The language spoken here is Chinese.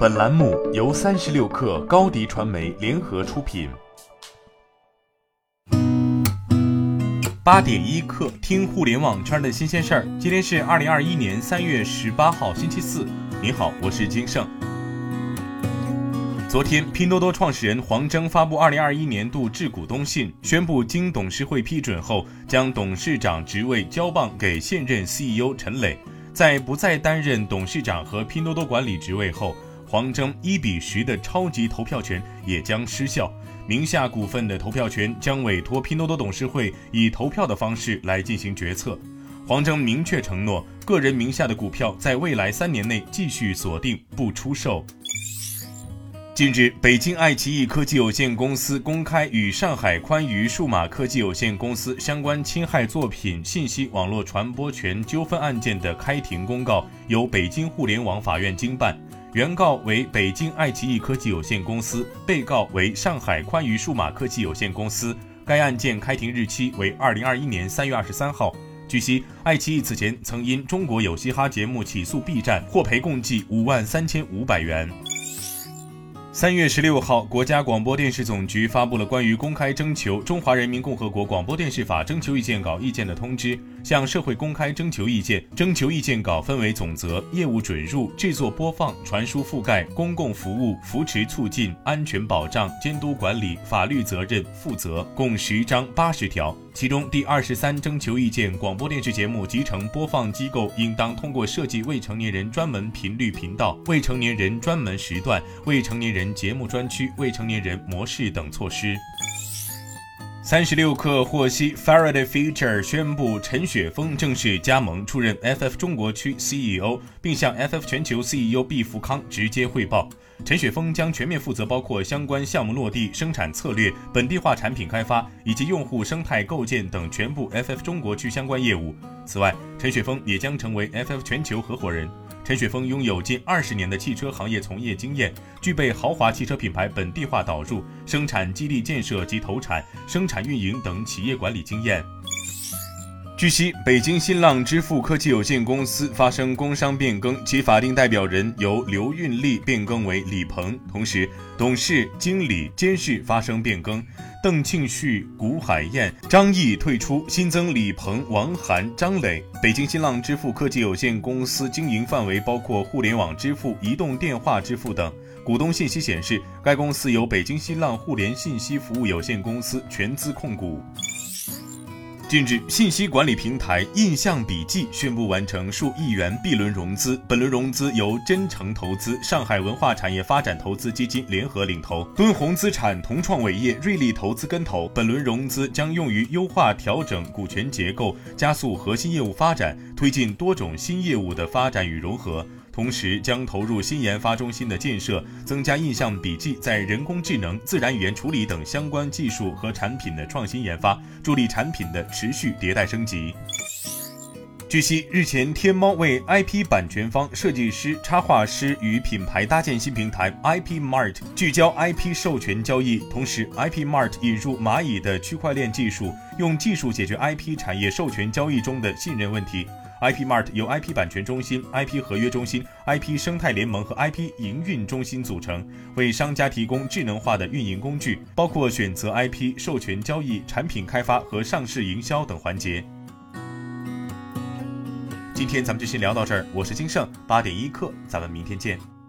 本栏目由三十六氪高低传媒联合出品。八点一刻，听互联网圈的新鲜事儿。今天是二零二一年三月十八号，星期四。你好，我是金盛。昨天，拼多多创始人黄峥发布二零二一年度致股东信，宣布经董事会批准后，将董事长职位交棒给现任 CEO 陈磊。在不再担任董事长和拼多多管理职位后。黄峥一比十的超级投票权也将失效，名下股份的投票权将委托拼多多董事会以投票的方式来进行决策。黄峥明确承诺，个人名下的股票在未来三年内继续锁定不出售。近日，北京爱奇艺科技有限公司公开与上海宽娱数码科技有限公司相关侵害作品信息网络传播权纠纷案件的开庭公告，由北京互联网法院经办。原告为北京爱奇艺科技有限公司，被告为上海宽娱数码科技有限公司。该案件开庭日期为二零二一年三月二十三号。据悉，爱奇艺此前曾因中国有嘻哈节目起诉 B 站，获赔共计五万三千五百元。三月十六号，国家广播电视总局发布了关于公开征求《中华人民共和国广播电视法》征求意见稿意见的通知，向社会公开征求意见。征求意见稿分为总则、业务准入、制作播放、传输覆盖、公共服务、扶持促进、安全保障、监督管理、法律责任负责，共十章八十条。其中第二十三征求意见：广播电视节目集成播放机构应当通过设计未成年人专门频率频道、未成年人专门时段、未成年人节目专区、未成年人模式等措施。三十六氪获悉，Faraday Future 宣布陈雪峰正式加盟，出任 FF 中国区 CEO，并向 FF 全球 CEO 毕福康直接汇报。陈雪峰将全面负责包括相关项目落地、生产策略、本地化产品开发以及用户生态构建等全部 FF 中国区相关业务。此外，陈雪峰也将成为 FF 全球合伙人。陈雪峰拥有近二十年的汽车行业从业经验，具备豪华汽车品牌本地化导入、生产基地建设及投产、生产运营等企业管理经验。据悉，北京新浪支付科技有限公司发生工商变更，其法定代表人由刘运利变更为李鹏，同时董事、经理、监事发生变更。邓庆旭、古海燕、张毅退出，新增李鹏、王涵、张磊。北京新浪支付科技有限公司经营范围包括互联网支付、移动电话支付等。股东信息显示，该公司由北京新浪互联信息服务有限公司全资控股。近日，信息管理平台印象笔记宣布完成数亿元 B 轮融资。本轮融资由真诚投资、上海文化产业发展投资基金联合领投，敦宏资产同创伟业、瑞丽投资跟投。本轮融资将用于优化调整股权结构，加速核心业务发展，推进多种新业务的发展与融合。同时将投入新研发中心的建设，增加印象笔记在人工智能、自然语言处理等相关技术和产品的创新研发，助力产品的持续迭代升级。据悉，日前天猫为 IP 版权方、设计师、插画师与品牌搭建新平台 IP Mart，聚焦 IP 授权交易。同时，IP Mart 引入蚂蚁的区块链技术，用技术解决 IP 产业授权交易中的信任问题。IP Mart 由 IP 版权中心、IP 合约中心、IP 生态联盟和 IP 营运中心组成，为商家提供智能化的运营工具，包括选择 IP、授权交易、产品开发和上市营销等环节。今天咱们就先聊到这儿，我是金盛，八点一刻，咱们明天见。